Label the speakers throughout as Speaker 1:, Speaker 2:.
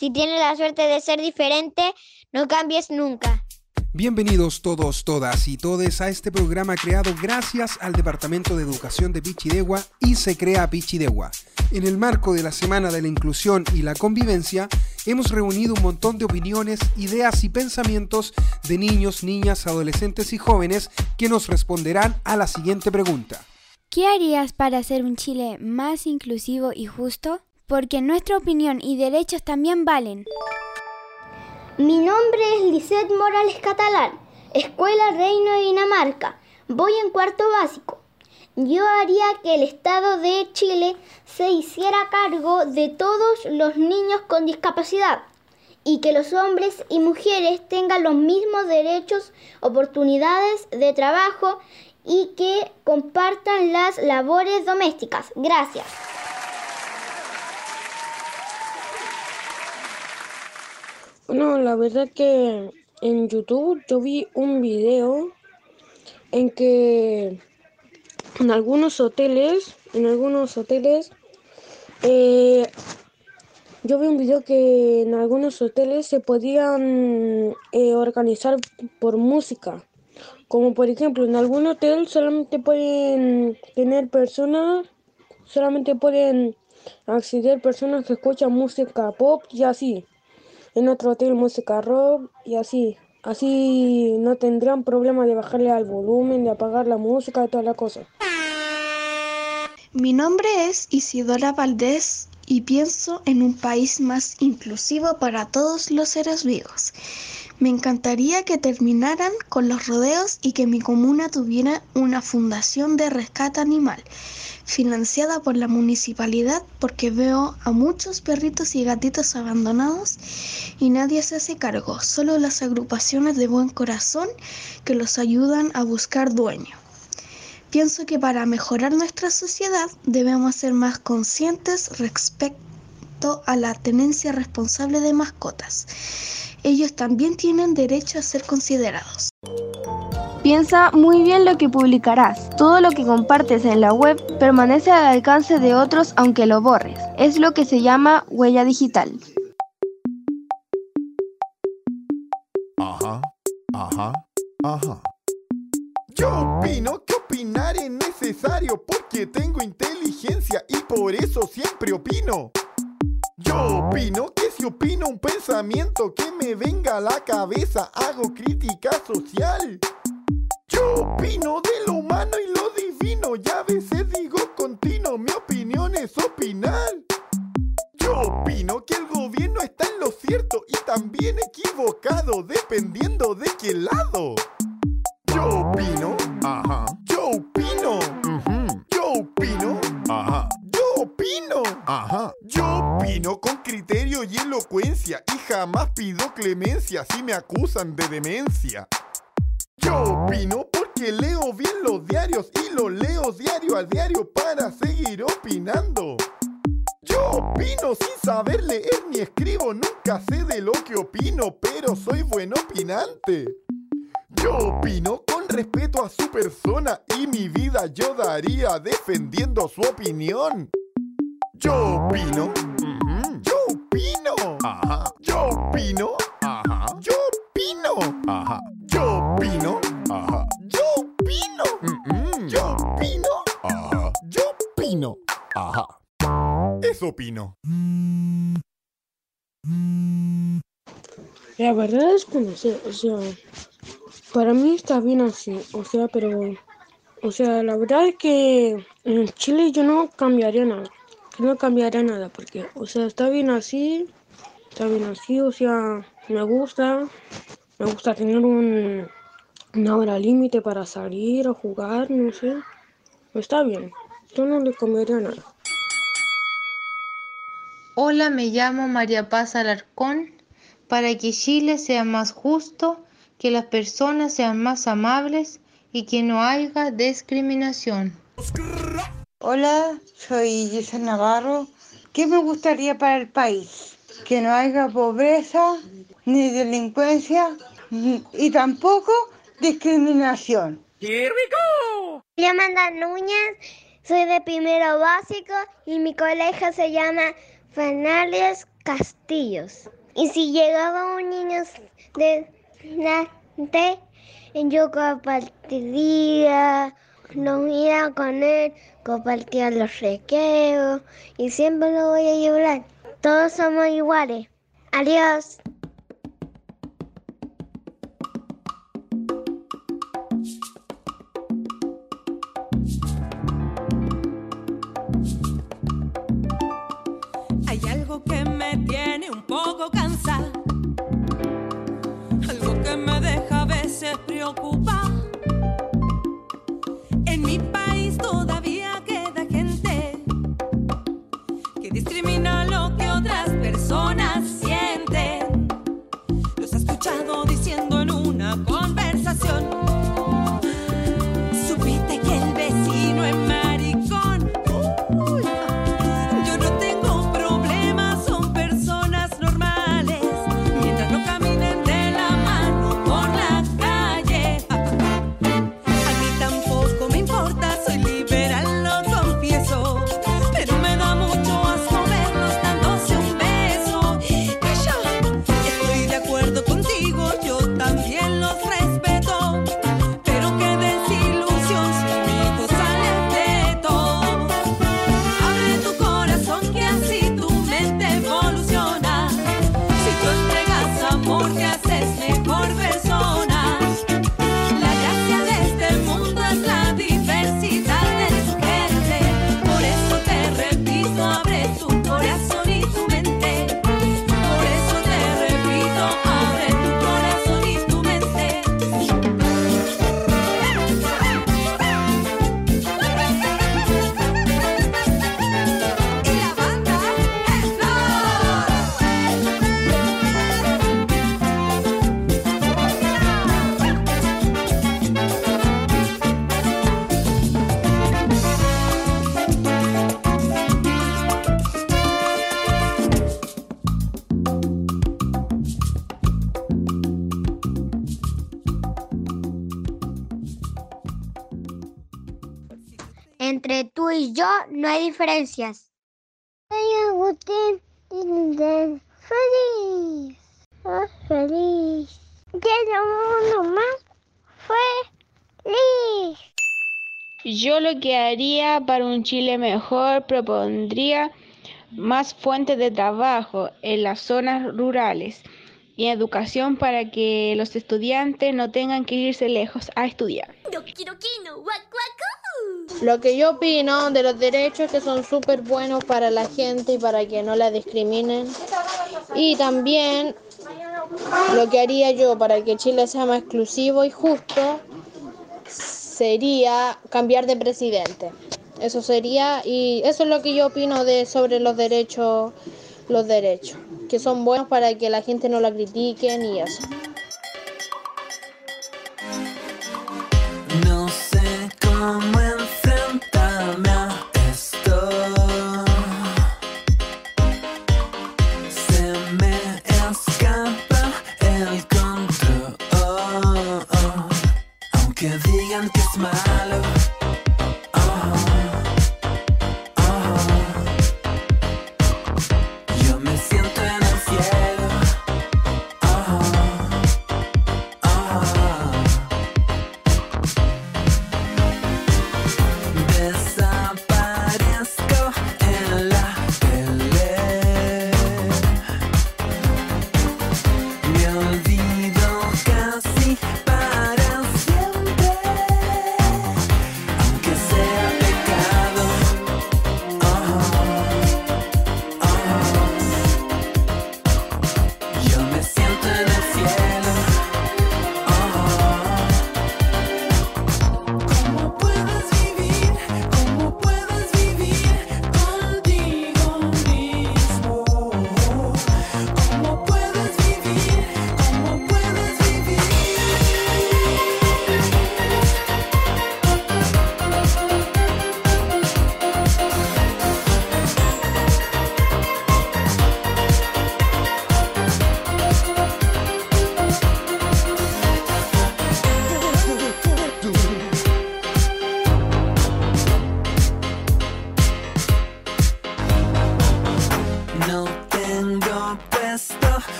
Speaker 1: Si tienes la suerte de ser diferente, no cambies nunca.
Speaker 2: Bienvenidos todos, todas y todes a este programa creado gracias al Departamento de Educación de Pichidegua y se crea Pichidegua. En el marco de la Semana de la Inclusión y la Convivencia, hemos reunido un montón de opiniones, ideas y pensamientos de niños, niñas, adolescentes y jóvenes que nos responderán a la siguiente pregunta.
Speaker 3: ¿Qué harías para hacer un Chile más inclusivo y justo? Porque nuestra opinión y derechos también valen.
Speaker 4: Mi nombre es Lisette Morales Catalán, Escuela Reino de Dinamarca. Voy en cuarto básico. Yo haría que el Estado de Chile se hiciera cargo de todos los niños con discapacidad y que los hombres y mujeres tengan los mismos derechos, oportunidades de trabajo y que compartan las labores domésticas. Gracias.
Speaker 5: Bueno, la verdad que en YouTube yo vi un video en que en algunos hoteles, en algunos hoteles, eh, yo vi un video que en algunos hoteles se podían eh, organizar por música. Como por ejemplo, en algún hotel solamente pueden tener personas, solamente pueden acceder personas que escuchan música pop y así en otro hotel música rock y así. Así no tendrán problema de bajarle al volumen, de apagar la música y toda la cosa.
Speaker 6: Mi nombre es Isidora Valdés y pienso en un país más inclusivo para todos los seres vivos. Me encantaría que terminaran con los rodeos y que mi comuna tuviera una fundación de rescate animal financiada por la municipalidad porque veo a muchos perritos y gatitos abandonados y nadie se hace cargo, solo las agrupaciones de buen corazón que los ayudan a buscar dueño. Pienso que para mejorar nuestra sociedad debemos ser más conscientes respecto a la tenencia responsable de mascotas. Ellos también tienen derecho a ser considerados.
Speaker 7: Piensa muy bien lo que publicarás. Todo lo que compartes en la web permanece al alcance de otros aunque lo borres. Es lo que se llama huella digital.
Speaker 8: Ajá, ajá, ajá. Yo opino que opinar es necesario porque tengo inteligencia y por eso siempre opino. Yo opino que si opino un pensamiento que me venga a la cabeza, hago crítica social. Yo opino de lo humano y lo divino, ya a veces digo continuo, mi opinión es opinar. Yo opino que el gobierno está en lo cierto y también equivocado, dependiendo de qué lado. Yo opino, ajá. Yo opino, yo opino, ajá. Yo opino, ajá. Yo opino con criterio y elocuencia y jamás pido clemencia si me acusan de demencia. Yo opino porque leo bien los diarios y los leo diario a diario para seguir opinando. Yo opino sin saber leer ni escribo, nunca sé de lo que opino, pero soy buen opinante. Yo opino respeto a su persona y mi vida yo daría defendiendo su opinión. Yo opino, yo opino, ajá. Yo opino, ajá. Yo opino, ajá. Yo opino, ajá. Yo opino, yo opino, ajá. Yo opino, ajá. Eso opino.
Speaker 5: La verdad es que no sé, o sea, para mí está bien así, o sea, pero, o sea, la verdad es que en Chile yo no cambiaría nada, no cambiaría nada, porque, o sea, está bien así, está bien así, o sea, me gusta, me gusta tener un, una hora límite para salir a jugar, no sé, está bien, yo no le cambiaría nada.
Speaker 9: Hola, me llamo María Paz Alarcón. Para que Chile sea más justo, que las personas sean más amables y que no haya discriminación.
Speaker 10: Hola, soy Giselle Navarro. ¿Qué me gustaría para el país? Que no haya pobreza, ni delincuencia, y tampoco discriminación.
Speaker 11: Here we go.
Speaker 1: Me llamo Amanda Núñez, soy de primero básico y mi colegio se llama Fernández
Speaker 11: castillos. Y si llegaba un niño de yo compartiría, nos iba con él, compartía los recreos y siempre lo voy a llorar. Todos somos iguales. Adiós.
Speaker 12: No
Speaker 1: hay diferencias.
Speaker 11: Ay, Agustín, feliz, ah, feliz. Que el mundo más feliz.
Speaker 7: Yo lo que haría para un Chile mejor propondría más fuentes de trabajo en las zonas rurales y educación para que los estudiantes no tengan que irse lejos a estudiar.
Speaker 13: Lo que yo opino de los derechos que son súper buenos para la gente y para que no la discriminen. Y también lo que haría yo para que Chile sea más exclusivo y justo sería cambiar de presidente. Eso sería y eso es lo que yo opino de sobre los derechos los derechos, que son buenos para que la gente no la critiquen y eso.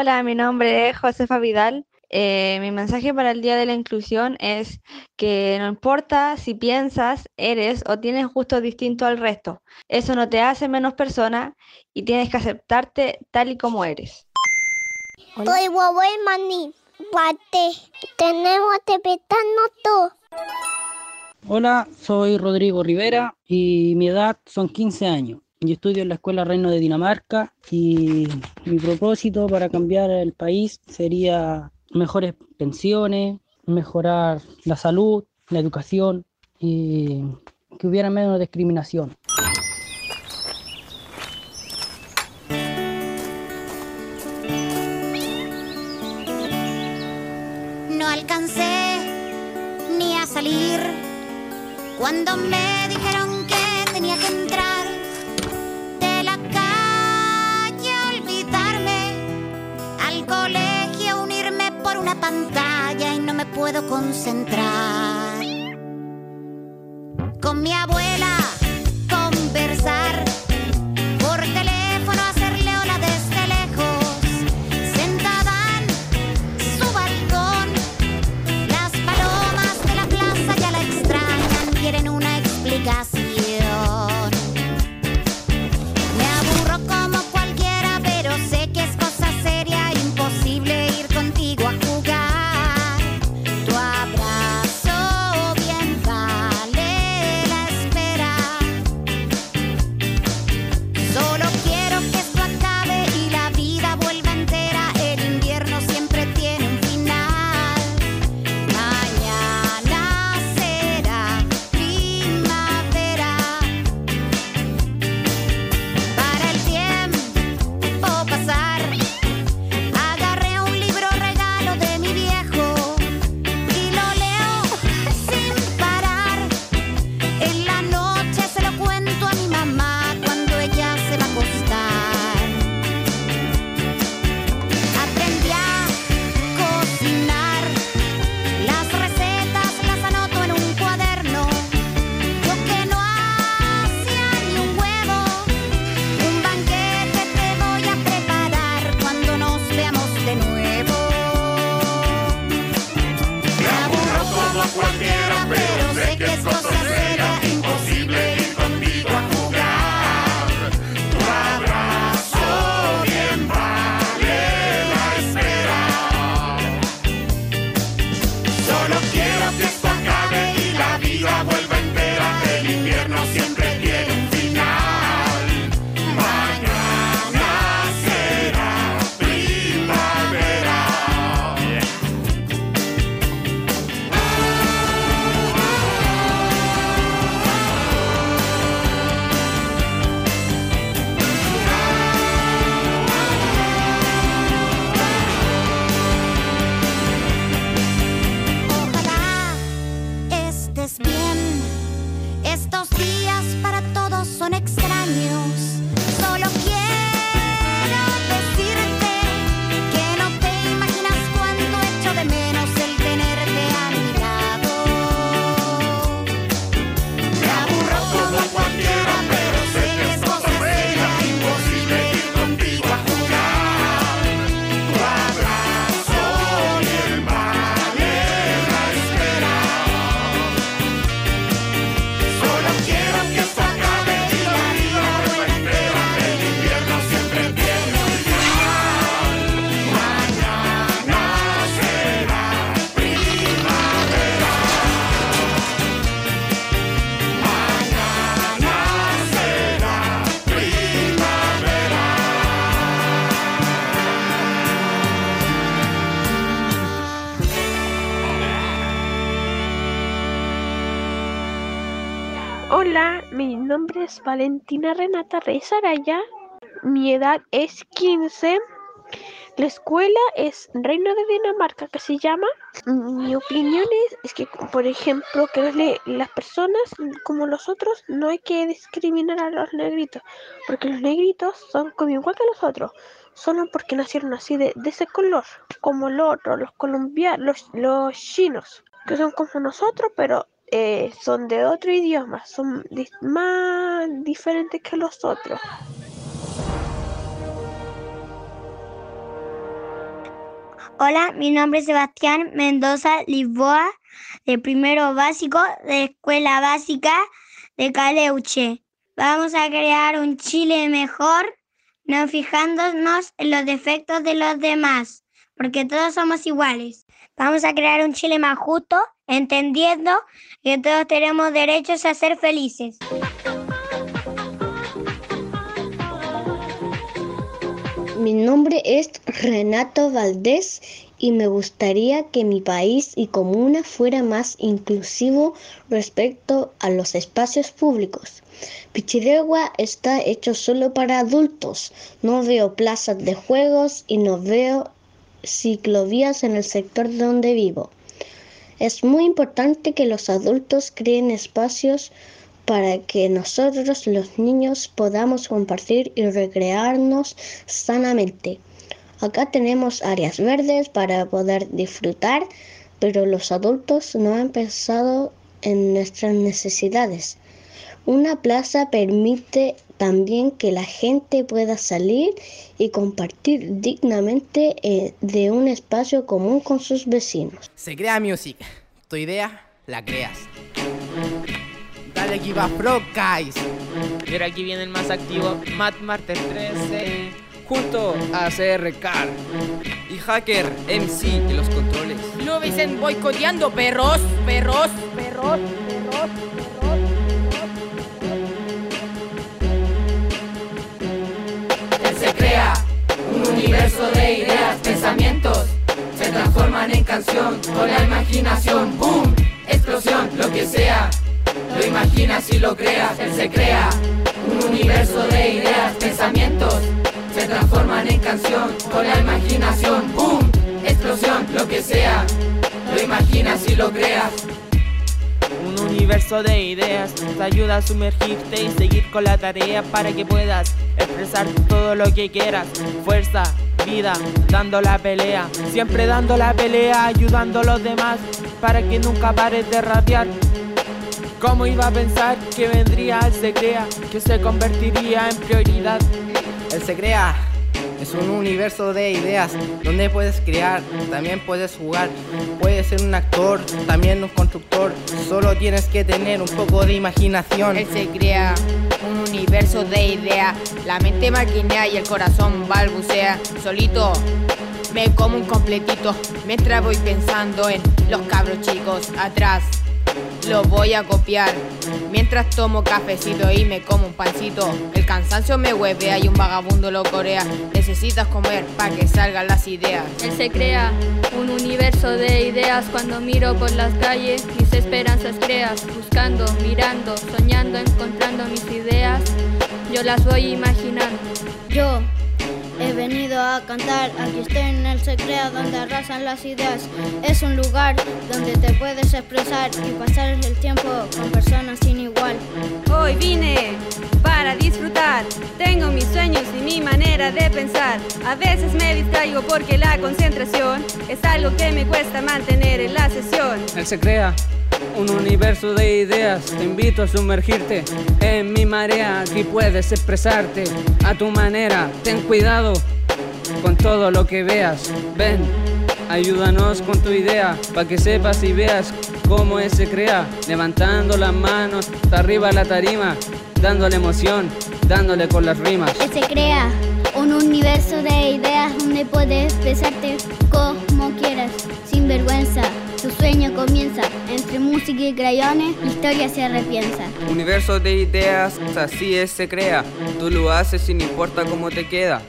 Speaker 14: Hola, mi nombre es Josefa Vidal. Eh, mi mensaje para el Día de la Inclusión es que no importa si piensas, eres o tienes gustos distintos al resto, eso no te hace menos persona y tienes que aceptarte tal y como eres.
Speaker 11: Soy Huawei Mani. Pate. Tenemos que todo.
Speaker 15: Hola, soy Rodrigo Rivera y mi edad son 15 años. Yo estudio en la Escuela Reino de Dinamarca y mi propósito para cambiar el país sería mejores pensiones, mejorar la salud, la educación y que hubiera menos discriminación.
Speaker 16: No alcancé ni a salir cuando me puedo concentrar. Con mi abuela es
Speaker 17: Valentina Renata Reyes Araya. Mi edad es 15. La escuela es Reino de Dinamarca, que se llama. Mi opinión es, que, por ejemplo, que las personas como los otros no hay que discriminar a los negritos, porque los negritos son como igual que los otros, solo porque nacieron así de, ese color, como los otros, los colombianos, los chinos, que son como nosotros, pero eh, son de otro idioma, son más diferentes que los otros.
Speaker 12: Hola, mi nombre es Sebastián Mendoza Lisboa, de primero básico de Escuela Básica de Caleuche. Vamos a crear un Chile mejor, no fijándonos en los defectos de los demás, porque todos somos iguales. Vamos a crear un Chile más justo, entendiendo que todos tenemos derechos a ser felices.
Speaker 18: Mi nombre es Renato Valdés y me gustaría que mi país y comuna fuera más inclusivo respecto a los espacios públicos. Pichidegua está hecho solo para adultos. No veo plazas de juegos y no veo ciclovías en el sector donde vivo. Es muy importante que los adultos creen espacios para que nosotros los niños podamos compartir y recrearnos sanamente. Acá tenemos áreas verdes para poder disfrutar, pero los adultos no han pensado en nuestras necesidades. Una plaza permite también que la gente pueda salir y compartir dignamente eh, de un espacio común con sus vecinos.
Speaker 19: Se crea music. Tu idea la creas. Dale aquí va Pro Guys.
Speaker 20: Y ahora aquí viene el más activo, Matt Martes 13. Junto a CR Car y Hacker MC y los controles.
Speaker 21: No dicen boicoteando perros, perros, perros, perros,
Speaker 22: Él universo de ideas, pensamientos se transforman en canción con la imaginación. ¡Boom! Explosión, lo que sea. Lo imaginas y lo creas. Él se crea un universo de ideas, pensamientos se transforman en canción con la imaginación. ¡Boom! Explosión, lo que sea. Lo imaginas y lo creas.
Speaker 20: Un universo de ideas te ayuda a sumergirte y seguir con la tarea para que puedas expresar todo lo que quieras. Fuerza, vida, dando la pelea, siempre dando la pelea, ayudando a los demás para que nunca pares de rapear. ¿Cómo iba a pensar que vendría el se crea, que se convertiría en prioridad?
Speaker 19: Él se crea. Es un universo de ideas donde puedes crear, también puedes jugar, puedes ser un actor, también un constructor. Solo tienes que tener un poco de imaginación.
Speaker 21: Él se crea un universo de ideas, la mente maquinea y el corazón balbucea. Solito me como un completito mientras voy pensando en los cabros chicos atrás. Lo voy a copiar mientras tomo cafecito y me como un pancito. El cansancio me huevea y un vagabundo lo corea. Necesitas comer para que salgan las ideas.
Speaker 23: Él se crea un universo de ideas cuando miro por las calles, mis esperanzas creas, buscando, mirando, soñando, encontrando mis ideas, yo las voy imaginando.
Speaker 4: Yo he venido a cantar, aquí estoy en el secreto donde arrasan las ideas. Es un lugar donde te puedes expresar y pasar el tiempo con personas sin igual.
Speaker 24: Hoy vine para disfrutar. Tengo mis sueños y mi manera de pensar. A veces me distraigo porque la concentración es algo que me cuesta mantener en la sesión.
Speaker 25: Él se crea un universo de ideas. Te invito a sumergirte en mi marea. Aquí puedes expresarte a tu manera. Ten cuidado con todo lo que veas. Ven, ayúdanos con tu idea para que sepas y veas cómo es se crea. Levantando las manos hasta arriba la tarima, dándole emoción, dándole con las rimas.
Speaker 4: Que se crea un universo de ideas donde puedes expresarte como quieras, sin vergüenza. Tu sueño comienza entre música y crayones, la historia se repiensa.
Speaker 20: Universo de ideas, así es, se crea. Tú lo haces sin importa cómo te queda.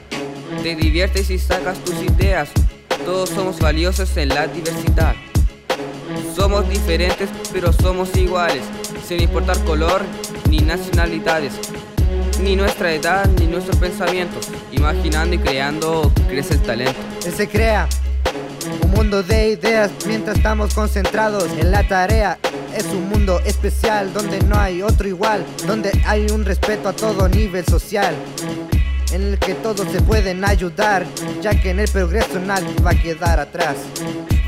Speaker 20: Te diviertes y sacas tus ideas. Todos somos valiosos en la diversidad. Somos diferentes, pero somos iguales. Sin importar color,
Speaker 26: ni nacionalidades, ni nuestra edad, ni nuestros pensamientos. Imaginando y creando crece el talento.
Speaker 27: Se crea mundo de ideas mientras estamos concentrados en la tarea. Es un mundo especial donde no hay otro igual, donde hay un respeto a todo nivel social, en el que todos se pueden ayudar, ya que en el progreso nadie va a quedar atrás.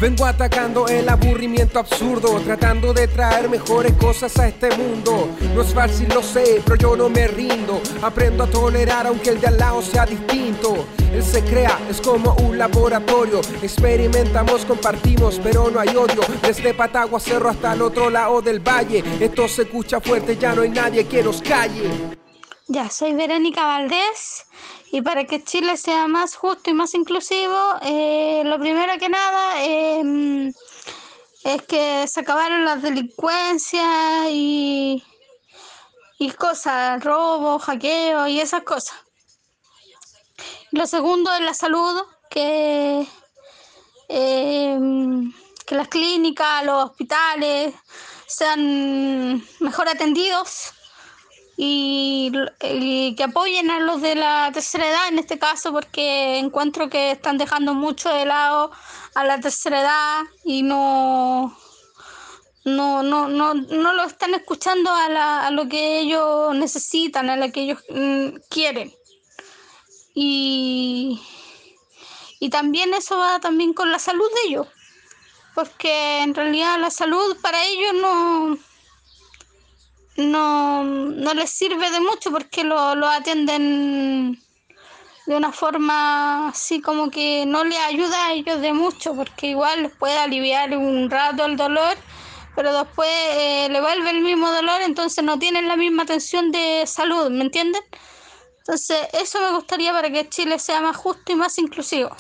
Speaker 28: Vengo atacando el aburrimiento absurdo, tratando de traer mejores cosas a este mundo. No es fácil, lo sé, pero yo no me rindo. Aprendo a tolerar aunque el de al lado sea distinto. Él se crea, es como un laboratorio. Experimentamos, compartimos, pero no hay odio. Desde Patagua Cerro hasta el otro lado del valle. Esto se escucha fuerte, ya no hay nadie que nos calle.
Speaker 25: Ya, soy Verónica Valdés y para que Chile sea más justo y más inclusivo, eh, lo primero que nada eh, es que se acabaron las delincuencias y, y cosas, robos, hackeos y esas cosas. Lo segundo es la salud, que, eh, que las clínicas, los hospitales sean mejor atendidos y, que apoyen a los de la tercera edad en este caso porque encuentro que están dejando mucho de lado a la tercera edad y no no, no, no, no lo están escuchando a, la- a lo que ellos necesitan, a lo que ellos mm, quieren. Y, y también eso va también con la salud de ellos, porque en realidad la salud para ellos no, no, no les sirve de mucho porque lo, lo atienden de una forma así como que no les ayuda a ellos de mucho porque igual les puede aliviar un rato el dolor pero después eh, le vuelve el mismo dolor entonces no tienen la misma atención de salud ¿me entienden? entonces eso me gustaría para que Chile sea más justo y más inclusivo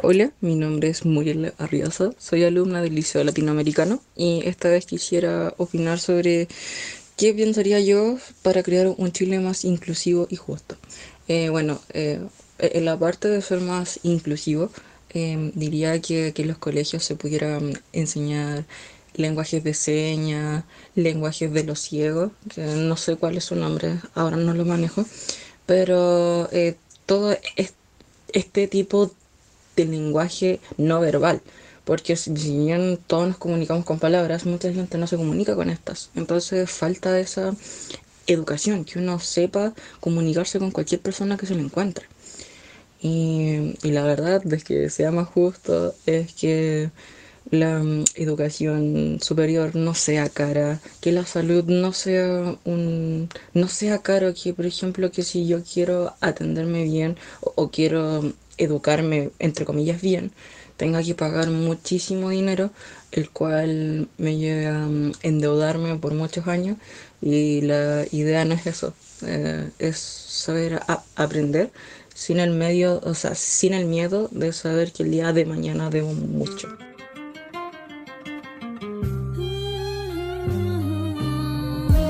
Speaker 29: Hola, mi nombre es Muriel Arriaza, soy alumna del Liceo Latinoamericano y esta vez quisiera opinar sobre qué pensaría yo para crear un Chile más inclusivo y justo. Eh, bueno, eh, en la parte de ser más inclusivo, eh, diría que, que en los colegios se pudieran enseñar lenguajes de señas, lenguajes de los ciegos, que no sé cuál es su nombre, ahora no lo manejo, pero eh, todo es- este tipo de lenguaje no verbal, porque si bien todos nos comunicamos con palabras, mucha gente no se comunica con estas. Entonces falta esa educación, que uno sepa comunicarse con cualquier persona que se le encuentre. Y, la verdad es que sea más justo es que la educación superior no sea cara, que la salud no sea un no sea caro, que por ejemplo que si yo quiero atenderme bien o quiero educarme entre comillas bien, tenga que pagar muchísimo dinero, el cual me lleve a mm, endeudarme por muchos años y la idea no es eso, eh, es saber a- aprender sin el medio, o sea, sin el miedo de saber que el día de mañana debo mucho.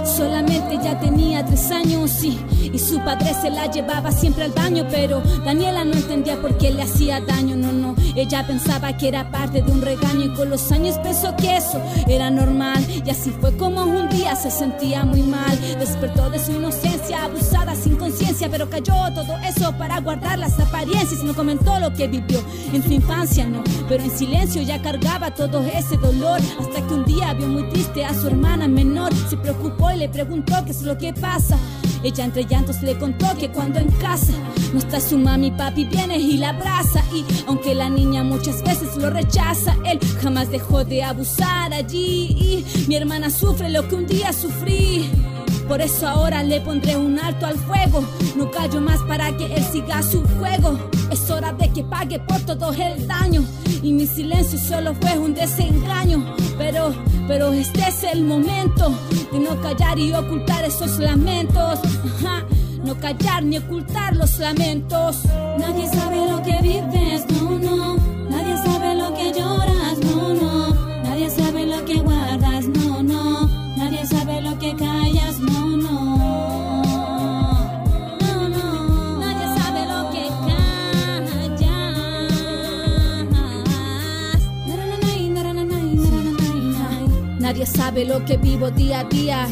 Speaker 30: Solamente ya tenía tres años sí, y su padre se la llevaba siempre al baño, pero Daniela no entendía por qué le hacía daño, no, no. Ella pensaba que era parte de un regaño y con los años pensó que eso era normal. Y así fue como un día se sentía muy mal. Despertó de su inocencia, abusada sin conciencia, pero cayó todo eso para guardar las apariencias. No comentó lo que vivió en su infancia, no, pero en silencio ya cargaba todo ese dolor. Hasta que un día vio muy triste a su hermana menor, se preocupó y le preguntó qué es lo que pasa. Ella entre llantos le contó que cuando en casa no está su mami, papi viene y la abraza. Y aunque la niña muchas veces lo rechaza, él jamás dejó de abusar allí. Y mi hermana sufre lo que un día sufrí. Por eso ahora le pondré un alto al fuego. No callo más para que él siga su juego. Es hora de que pague por todo el daño. Y mi silencio solo fue un desengaño. Pero, pero este es el momento de no callar y ocultar esos lamentos. Ajá. No callar ni ocultar los lamentos. Nadie sabe lo que vives, no, no. Nadie sabe lo que vivo día a día.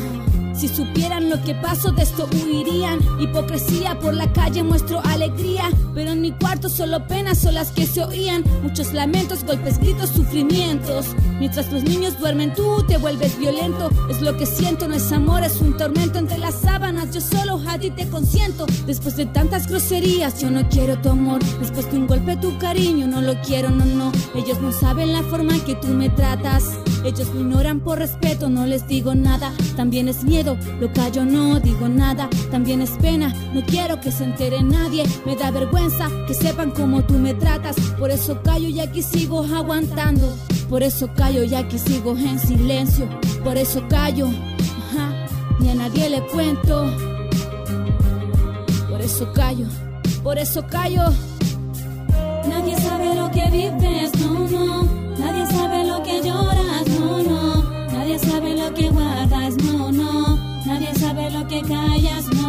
Speaker 30: Si supieran lo que paso de esto huirían. Hipocresía por la calle muestro alegría, pero en mi cuarto solo penas son las que se oían. Muchos lamentos, golpes, gritos, sufrimientos. Mientras los niños duermen, tú te vuelves violento. Es lo que siento, no es amor, es un tormento entre las sábanas. Yo solo a ti te consiento. Después de tantas groserías, yo no quiero tu amor. Después de un golpe, tu cariño, no lo quiero, no, no. Ellos no saben la forma en que tú me tratas. Ellos me ignoran por respeto, no les digo nada. También es miedo, lo callo, no digo nada. También es pena, no quiero que se entere nadie. Me da vergüenza que sepan cómo tú me tratas. Por eso callo y aquí sigo aguantando. Por eso callo y aquí sigo en silencio. Por eso callo, ajá, ni a nadie le cuento. Por eso callo, por eso callo. Nadie sabe lo que vives, no, no. Nadie sabe sabe lo que guardas, no, no. Nadie sabe lo que callas. No,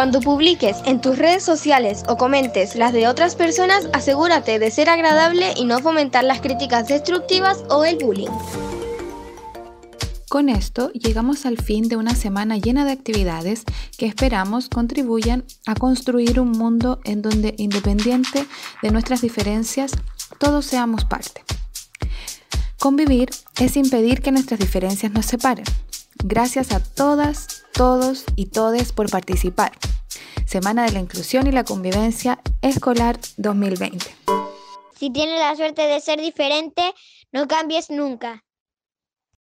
Speaker 31: Cuando publiques en tus redes sociales o comentes las de otras personas, asegúrate de ser agradable y no fomentar las críticas destructivas o el bullying.
Speaker 32: Con esto llegamos al fin de una semana llena de actividades que esperamos contribuyan a construir un mundo en donde, independiente de nuestras diferencias, todos seamos parte. Convivir es impedir que nuestras diferencias nos separen. Gracias a todas, todos y todes por participar. Semana de la Inclusión y la Convivencia Escolar 2020.
Speaker 11: Si tienes la suerte de ser diferente, no cambies nunca.